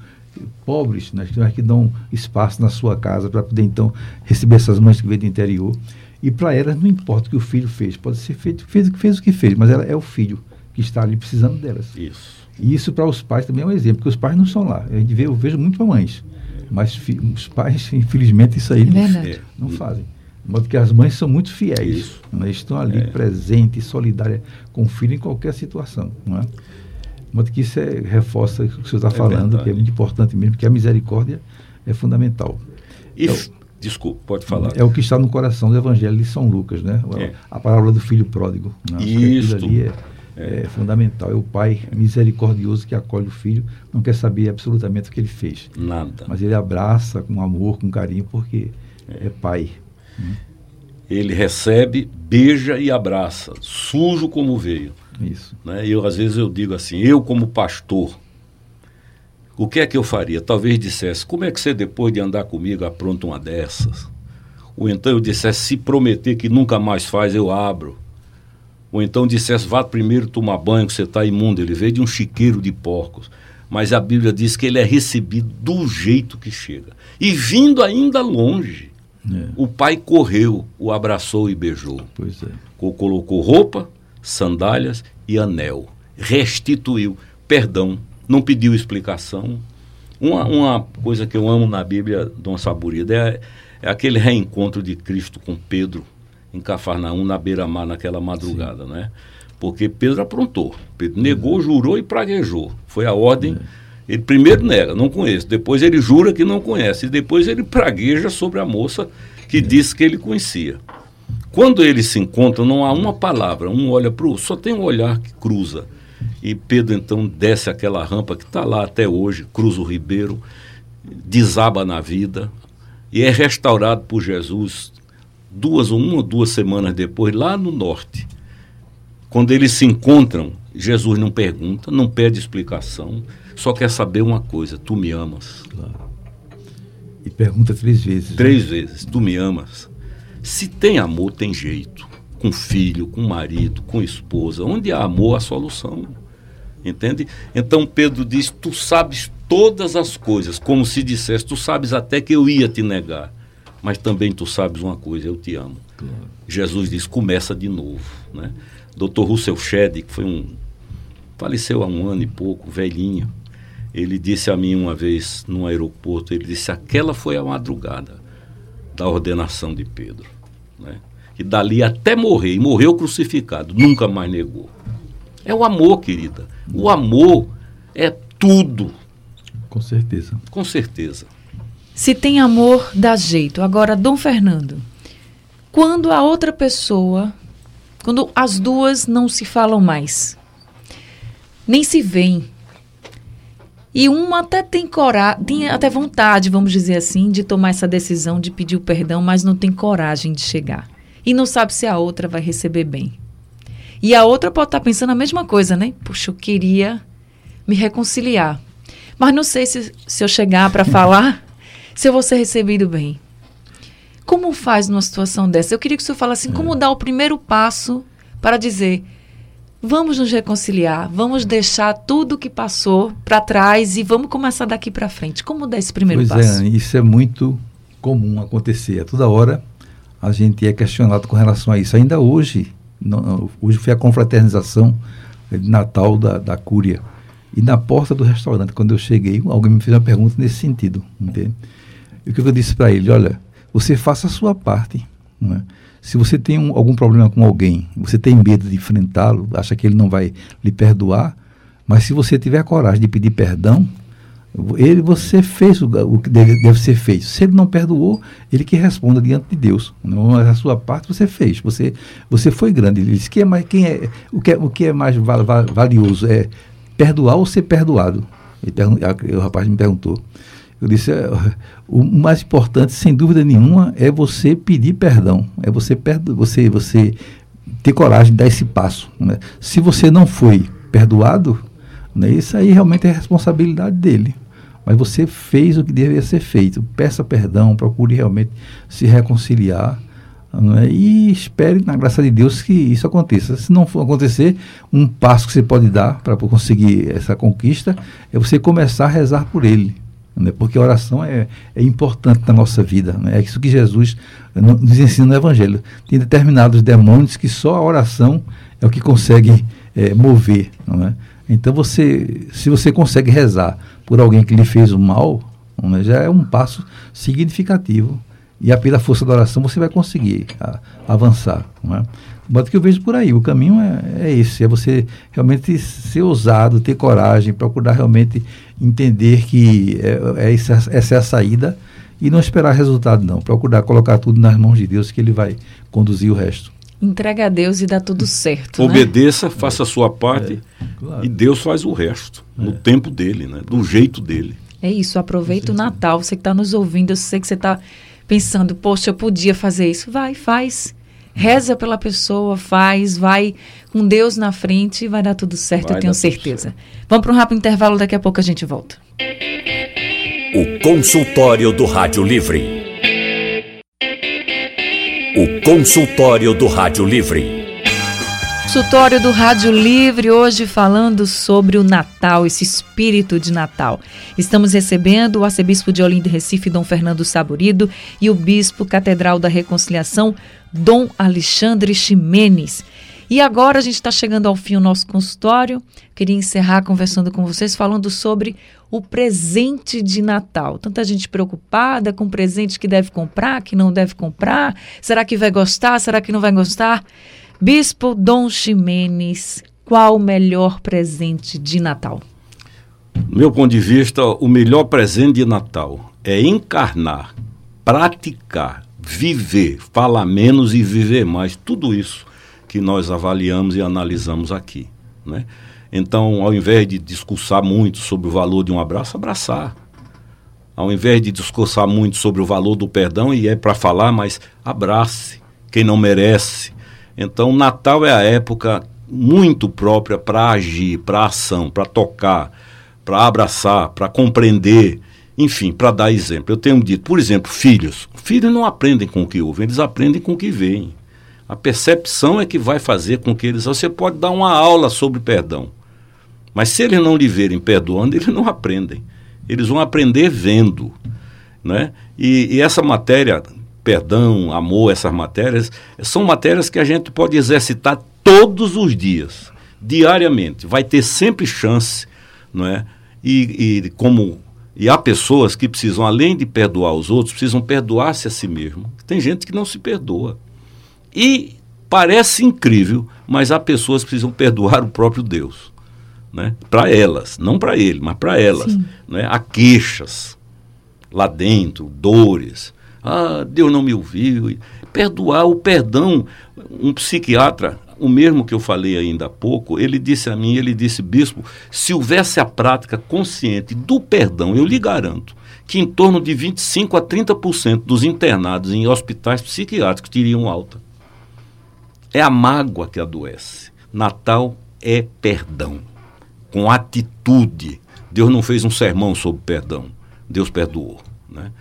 pobres, né, que dão espaço na sua casa para poder então receber essas mães que vêm do interior. E para elas não importa o que o filho fez, pode ser feito, fez, fez o que fez, mas ela é o filho que está ali precisando delas. Isso. E isso para os pais também é um exemplo, porque os pais não estão lá. A gente vê, eu vejo muito mães. Mas os pais, infelizmente, isso aí é não, não, fazem. De modo que as mães são muito fiéis. Isso. Né? Estão ali é. presentes, solidárias com o filho em qualquer situação. Não é? De modo que isso é, reforça o que o senhor está é falando, verdade. que é muito importante mesmo, porque a misericórdia é fundamental. Então, desculpa, pode falar. É o que está no coração do Evangelho de São Lucas, né? É. A parábola do filho pródigo. Né? Isso. ali é, é, fundamental. É o pai misericordioso que acolhe o filho, não quer saber absolutamente o que ele fez. Nada. Mas ele abraça com amor, com carinho, porque é, é pai. Né? Ele recebe, beija e abraça, sujo como veio. Isso. Né? E eu, às vezes eu digo assim, eu como pastor, o que é que eu faria? Talvez dissesse, como é que você depois de andar comigo apronta uma dessas? Ou então eu dissesse, se prometer que nunca mais faz, eu abro. Ou então dissesse, vá primeiro tomar banho que você está imundo. Ele veio de um chiqueiro de porcos. Mas a Bíblia diz que ele é recebido do jeito que chega. E vindo ainda longe, é. o pai correu, o abraçou e beijou. Pois é. Colocou roupa, sandálias e anel. Restituiu. Perdão. Não pediu explicação. Uma, uma coisa que eu amo na Bíblia, Dom Saburida, é, é aquele reencontro de Cristo com Pedro em Cafarnaum, na beira-mar, naquela madrugada, Sim. né? Porque Pedro aprontou. Pedro negou, uhum. jurou e praguejou. Foi a ordem. É. Ele primeiro nega, não conheço. Depois ele jura que não conhece. E depois ele pragueja sobre a moça que é. disse que ele conhecia. Quando eles se encontram, não há uma palavra. Um olha para o outro, só tem um olhar que cruza. E Pedro então desce aquela rampa que está lá até hoje, cruza o ribeiro, desaba na vida e é restaurado por Jesus duas ou uma ou duas semanas depois, lá no norte, quando eles se encontram, Jesus não pergunta, não pede explicação, só quer saber uma coisa: tu me amas. Claro. E pergunta três vezes. Três né? vezes: tu me amas. Se tem amor, tem jeito. Com filho, com marido, com esposa. Onde há amor, há solução. Entende? Então Pedro diz: Tu sabes todas as coisas, como se dissesse: Tu sabes até que eu ia te negar, mas também tu sabes uma coisa: eu te amo. Claro. Jesus diz: Começa de novo. Né? Dr. Russell Shedd, que foi um. faleceu há um ano e pouco, velhinho. Ele disse a mim uma vez no aeroporto: Ele disse, aquela foi a madrugada da ordenação de Pedro. Né? E dali até morrer, e morreu crucificado, nunca mais negou. É o amor, querida. O amor é tudo. Com certeza. Com certeza. Se tem amor, dá jeito. Agora, Dom Fernando, quando a outra pessoa, quando as duas não se falam mais, nem se veem, e uma até tem coragem, tem até vontade, vamos dizer assim, de tomar essa decisão de pedir o perdão, mas não tem coragem de chegar. E não sabe se a outra vai receber bem. E a outra pode estar pensando a mesma coisa, né? Puxa, eu queria me reconciliar. Mas não sei se, se eu chegar para falar, se eu vou ser recebido bem. Como faz numa situação dessa? Eu queria que o senhor falasse assim, como dar o primeiro passo para dizer, vamos nos reconciliar, vamos deixar tudo que passou para trás e vamos começar daqui para frente. Como dar esse primeiro pois passo? É, isso é muito comum acontecer. A toda hora a gente é questionado com relação a isso. Ainda hoje, não, hoje foi a confraternização de Natal da, da Cúria. E na porta do restaurante, quando eu cheguei, alguém me fez uma pergunta nesse sentido. Entende? E o que eu disse para ele? Olha, você faça a sua parte. É? Se você tem um, algum problema com alguém, você tem medo de enfrentá-lo, acha que ele não vai lhe perdoar, mas se você tiver a coragem de pedir perdão, ele, você fez o, o que deve, deve, ser feito. Se ele não perdoou, ele que responda diante de Deus. Não, a sua parte você fez. Você, você foi grande. Ele disse que é mais, quem é, o, que é, o que é mais val, val, valioso é perdoar ou ser perdoado. Ele, o rapaz me perguntou. Eu disse, é, o mais importante, sem dúvida nenhuma, é você pedir perdão. É você, perdo, você, você ter coragem de dar esse passo. Né? Se você não foi perdoado, né, isso aí realmente é responsabilidade dele mas você fez o que deveria ser feito. Peça perdão, procure realmente se reconciliar. É? E espere, na graça de Deus, que isso aconteça. Se não for acontecer, um passo que você pode dar para conseguir essa conquista é você começar a rezar por ele. Né? Porque a oração é, é importante na nossa vida. Né? É isso que Jesus nos ensina no Evangelho. Tem determinados demônios que só a oração é o que consegue é, mover. Não é? Então, você, se você consegue rezar por alguém que lhe fez o mal, né, já é um passo significativo. E pela força da oração você vai conseguir a, avançar. É? Mas o que eu vejo por aí, o caminho é, é esse, é você realmente ser ousado, ter coragem, procurar realmente entender que é, é essa, essa é a saída e não esperar resultado não, procurar colocar tudo nas mãos de Deus que Ele vai conduzir o resto. Entrega a Deus e dá tudo certo. Né? Obedeça, né? faça a sua parte é, claro. e Deus faz o resto, no é. tempo dele, né? do jeito dele. É isso, aproveita o Natal. Você que está nos ouvindo, eu sei que você está pensando, poxa, eu podia fazer isso. Vai, faz. Reza pela pessoa, faz, vai com Deus na frente e vai dar tudo certo, vai eu tenho certeza. Vamos para um rápido intervalo, daqui a pouco a gente volta. O consultório do Rádio Livre. O consultório do Rádio Livre. Consultório do Rádio Livre, hoje falando sobre o Natal, esse espírito de Natal. Estamos recebendo o arcebispo de Olinda e Recife, Dom Fernando Saburido, e o bispo catedral da Reconciliação, Dom Alexandre Ximenes. E agora a gente está chegando ao fim do nosso consultório. Queria encerrar conversando com vocês, falando sobre o presente de Natal. Tanta gente preocupada com presente que deve comprar, que não deve comprar. Será que vai gostar? Será que não vai gostar? Bispo Dom Ximenes, qual o melhor presente de Natal? Do meu ponto de vista, o melhor presente de Natal é encarnar, praticar, viver, falar menos e viver mais. Tudo isso que nós avaliamos e analisamos aqui. Né? Então, ao invés de discursar muito sobre o valor de um abraço, abraçar. Ao invés de discursar muito sobre o valor do perdão, e é para falar, mas abrace quem não merece. Então, Natal é a época muito própria para agir, para ação, para tocar, para abraçar, para compreender, enfim, para dar exemplo. Eu tenho dito, por exemplo, filhos. Filhos não aprendem com o que ouvem, eles aprendem com o que veem. A percepção é que vai fazer com que eles. Você pode dar uma aula sobre perdão, mas se eles não lhe verem perdoando, eles não aprendem. Eles vão aprender vendo. Né? E, e essa matéria, perdão, amor, essas matérias, são matérias que a gente pode exercitar todos os dias, diariamente. Vai ter sempre chance, não é? E, e como e há pessoas que precisam, além de perdoar os outros, precisam perdoar-se a si mesmo. Tem gente que não se perdoa. E parece incrível, mas há pessoas que precisam perdoar o próprio Deus. Né? Para elas, não para ele, mas para elas. Né? Há queixas lá dentro, dores. Ah, Deus não me ouviu. Perdoar o perdão. Um psiquiatra o mesmo que eu falei ainda há pouco, ele disse a mim, ele disse, bispo, se houvesse a prática consciente do perdão, eu lhe garanto que em torno de 25 a 30% dos internados em hospitais psiquiátricos teriam alta. É a mágoa que adoece. Natal é perdão, com atitude. Deus não fez um sermão sobre perdão, Deus perdoou. Né?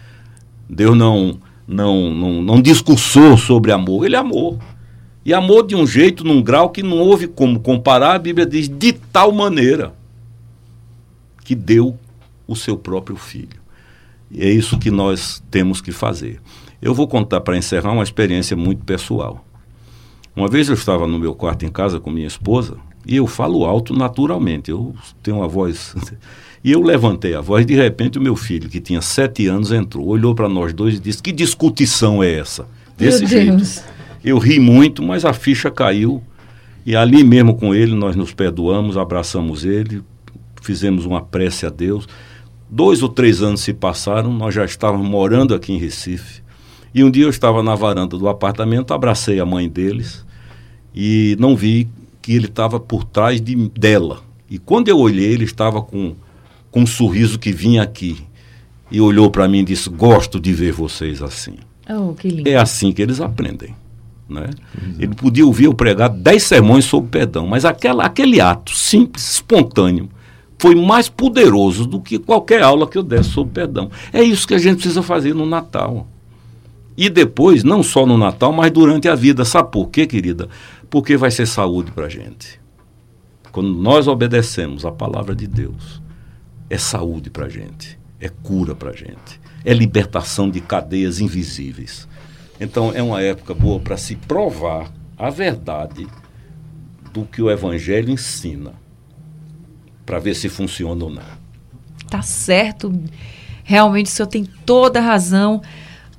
Deus não, não, não, não discursou sobre amor, ele amou. E amou de um jeito, num grau que não houve como comparar, a Bíblia diz de tal maneira que deu o seu próprio filho. E é isso que nós temos que fazer. Eu vou contar para encerrar uma experiência muito pessoal. Uma vez eu estava no meu quarto em casa com minha esposa e eu falo alto naturalmente. Eu tenho uma voz. e eu levantei a voz. De repente, o meu filho, que tinha sete anos, entrou, olhou para nós dois e disse: Que discutição é essa? Desse meu jeito. Deus. Eu ri muito, mas a ficha caiu. E ali mesmo com ele, nós nos perdoamos, abraçamos ele, fizemos uma prece a Deus. Dois ou três anos se passaram, nós já estávamos morando aqui em Recife. E um dia eu estava na varanda do apartamento, abracei a mãe deles e não vi que ele estava por trás de, dela. E quando eu olhei, ele estava com, com um sorriso que vinha aqui. E olhou para mim e disse: Gosto de ver vocês assim. Oh, é assim que eles aprendem. Né? Ele podia ouvir eu pregar dez sermões sobre perdão, mas aquela, aquele ato simples, espontâneo, foi mais poderoso do que qualquer aula que eu desse sobre perdão. É isso que a gente precisa fazer no Natal. E depois, não só no Natal, mas durante a vida. Sabe por quê, querida? Porque vai ser saúde para a gente. Quando nós obedecemos a palavra de Deus, é saúde para a gente, é cura para a gente, é libertação de cadeias invisíveis. Então é uma época boa para se provar a verdade do que o Evangelho ensina, para ver se funciona ou não. Tá certo. Realmente o senhor tem toda a razão,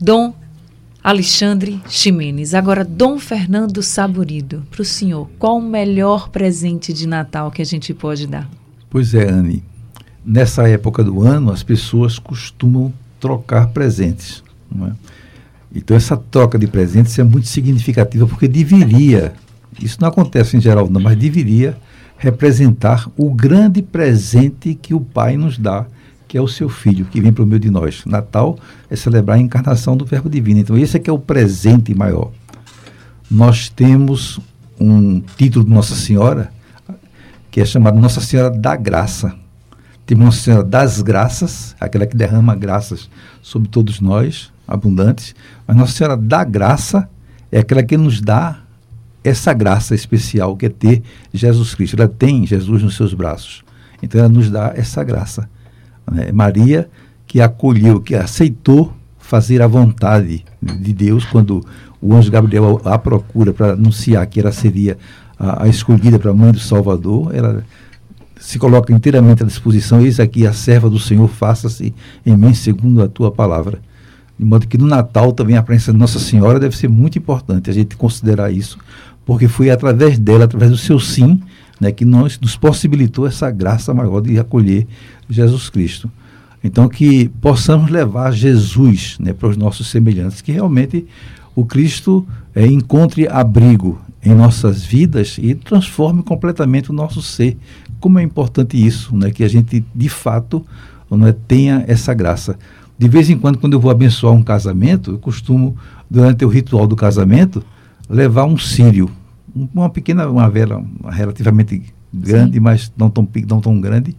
Dom Alexandre Ximenes. Agora, Dom Fernando Saborido, para o senhor, qual o melhor presente de Natal que a gente pode dar? Pois é, Anne. Nessa época do ano, as pessoas costumam trocar presentes. É? Então essa troca de presentes é muito significativa porque deveria, isso não acontece em geral não, mas deveria representar o grande presente que o Pai nos dá, que é o seu Filho, que vem para o meio de nós. Natal é celebrar a encarnação do Verbo Divino. Então esse é que é o presente maior. Nós temos um título de Nossa Senhora que é chamado Nossa Senhora da Graça. Temos Nossa Senhora das Graças, aquela que derrama graças sobre todos nós, abundantes, mas Nossa Senhora da Graça é aquela que nos dá essa graça especial que é ter Jesus Cristo. Ela tem Jesus nos seus braços. Então ela nos dá essa graça. Né? Maria que acolheu, que aceitou fazer a vontade de Deus quando o anjo Gabriel a procura para anunciar que ela seria a, a escolhida para a mãe do Salvador, ela se coloca inteiramente à disposição. Eis aqui a serva do Senhor, faça-se em mim segundo a tua palavra. De modo que no Natal também a presença de Nossa Senhora deve ser muito importante a gente considerar isso, porque foi através dela, através do seu sim, né, que nós, nos possibilitou essa graça maior de acolher Jesus Cristo. Então, que possamos levar Jesus né, para os nossos semelhantes, que realmente o Cristo é, encontre abrigo em nossas vidas e transforme completamente o nosso ser. Como é importante isso, né, que a gente, de fato, né, tenha essa graça. De vez em quando, quando eu vou abençoar um casamento, eu costumo, durante o ritual do casamento, levar um sírio, uma pequena, uma vela relativamente grande, Sim. mas não tão, não tão grande,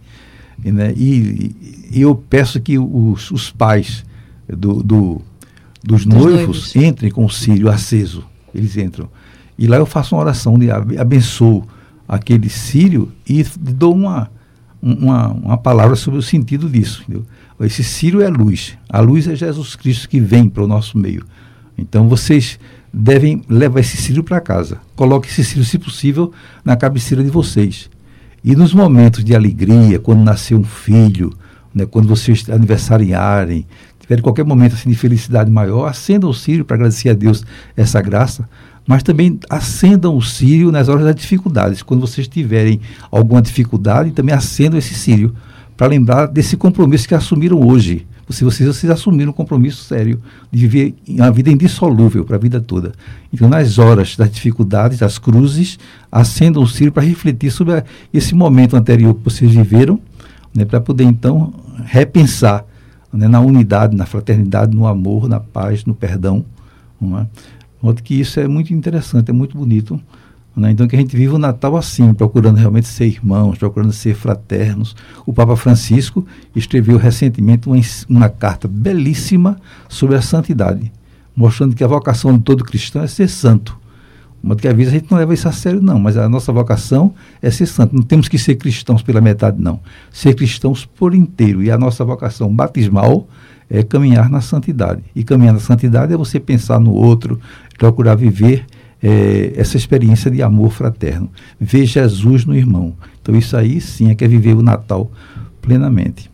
né? e, e eu peço que os, os pais do, do dos, dos noivos, noivos, entrem com o sírio aceso. Eles entram. E lá eu faço uma oração de abençoo aquele sírio e dou uma, uma, uma palavra sobre o sentido disso. Entendeu? Esse sírio é luz. A luz é Jesus Cristo que vem para o nosso meio. Então vocês devem levar esse sírio para casa. Coloque esse sírio, se possível, na cabeceira de vocês. E nos momentos de alegria, quando nascer um filho, né, quando vocês aniversariarem, tiverem qualquer momento assim, de felicidade maior, acendam o sírio para agradecer a Deus essa graça, mas também acendam o sírio nas horas das dificuldades. Quando vocês tiverem alguma dificuldade, também acendam esse sírio para lembrar desse compromisso que assumiram hoje. Se vocês, vocês assumiram um compromisso sério de viver uma vida indissolúvel para a vida toda. Então, nas horas das dificuldades, das cruzes, acendam o sírio para refletir sobre esse momento anterior que vocês viveram, né, para poder então repensar né, na unidade, na fraternidade, no amor, na paz, no perdão. Não é? modo que isso é muito interessante, é muito bonito. Né? Então que a gente vive o Natal assim, procurando realmente ser irmãos, procurando ser fraternos. O Papa Francisco escreveu recentemente uma, uma carta belíssima sobre a santidade, mostrando que a vocação de todo cristão é ser santo. Uma que às vezes a gente não leva isso a sério, não, mas a nossa vocação é ser santo. Não temos que ser cristãos pela metade, não. Ser cristãos por inteiro. E a nossa vocação batismal é caminhar na santidade. E caminhar na santidade é você pensar no outro, procurar viver é, essa experiência de amor fraterno. Ver Jesus no irmão. Então, isso aí sim é que é viver o Natal plenamente.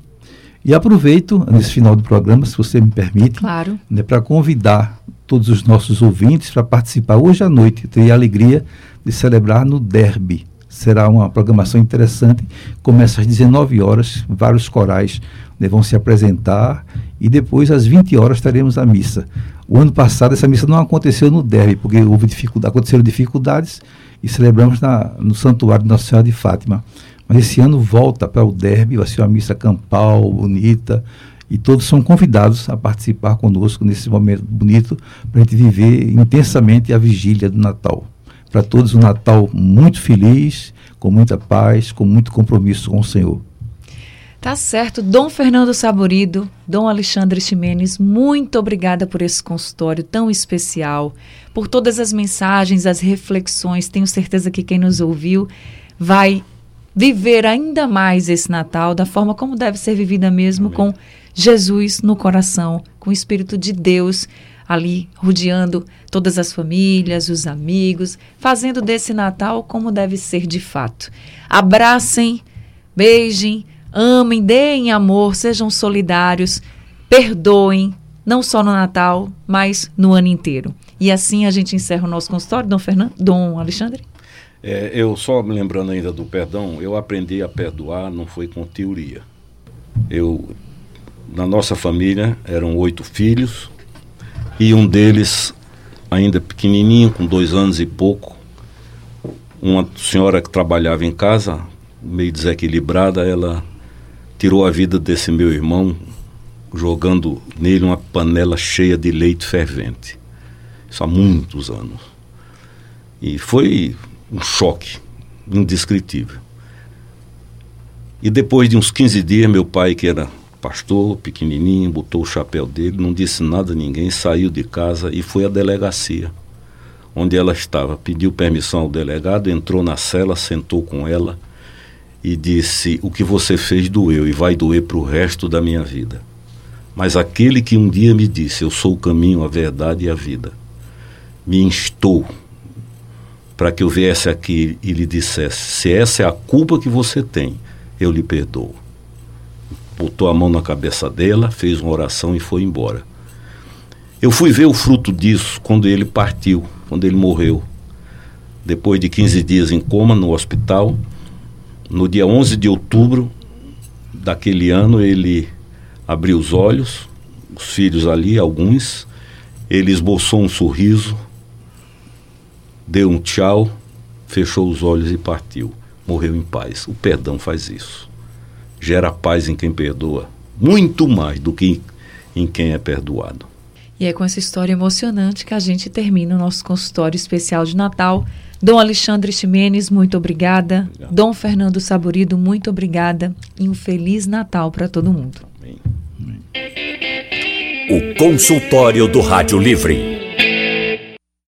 E aproveito, nesse final do programa, se você me permite, claro. né, para convidar todos os nossos ouvintes para participar hoje à noite. Tenho a alegria de celebrar no Derby. Será uma programação interessante. Começa às 19 horas, vários corais né, vão se apresentar e depois às 20 horas teremos a missa. O ano passado essa missa não aconteceu no Derby, porque houve dificuldade, aconteceram dificuldades e celebramos na, no Santuário de Nossa Senhora de Fátima. Mas esse ano volta para o Derby, vai ser uma missa campal, bonita, e todos são convidados a participar conosco nesse momento bonito para a gente viver intensamente a vigília do Natal. Para todos um Natal muito feliz, com muita paz, com muito compromisso com o Senhor. Tá certo. Dom Fernando Saborido, Dom Alexandre Ximenes, muito obrigada por esse consultório tão especial, por todas as mensagens, as reflexões. Tenho certeza que quem nos ouviu vai viver ainda mais esse Natal da forma como deve ser vivida mesmo, Amém. com Jesus no coração, com o Espírito de Deus ali rodeando todas as famílias, os amigos, fazendo desse Natal como deve ser de fato. Abracem, beijem, amem, deem amor, sejam solidários, perdoem, não só no Natal, mas no ano inteiro. E assim a gente encerra o nosso consultório, Dom Fernando, Dom Alexandre. É, eu só me lembrando ainda do perdão, eu aprendi a perdoar, não foi com teoria. Eu, na nossa família, eram oito filhos, e um deles, ainda pequenininho, com dois anos e pouco, uma senhora que trabalhava em casa, meio desequilibrada, ela tirou a vida desse meu irmão jogando nele uma panela cheia de leite fervente. Isso há muitos anos. E foi um choque indescritível. E depois de uns 15 dias, meu pai, que era pastor, pequenininho, botou o chapéu dele, não disse nada a ninguém, saiu de casa e foi à delegacia, onde ela estava. Pediu permissão ao delegado, entrou na cela, sentou com ela e disse: O que você fez doeu e vai doer para o resto da minha vida. Mas aquele que um dia me disse: Eu sou o caminho, a verdade e a vida, me instou para que eu viesse aqui e lhe dissesse: Se essa é a culpa que você tem, eu lhe perdoo. Botou a mão na cabeça dela, fez uma oração e foi embora. Eu fui ver o fruto disso quando ele partiu, quando ele morreu. Depois de 15 dias em coma no hospital, no dia 11 de outubro daquele ano, ele abriu os olhos, os filhos ali, alguns, ele esboçou um sorriso, deu um tchau, fechou os olhos e partiu. Morreu em paz. O perdão faz isso. Gera paz em quem perdoa, muito mais do que em quem é perdoado. E é com essa história emocionante que a gente termina o nosso consultório especial de Natal Dom Alexandre Ximenes, muito obrigada. Obrigado. Dom Fernando Saborido, muito obrigada. E um Feliz Natal para todo mundo. Amém. O consultório do Rádio Livre.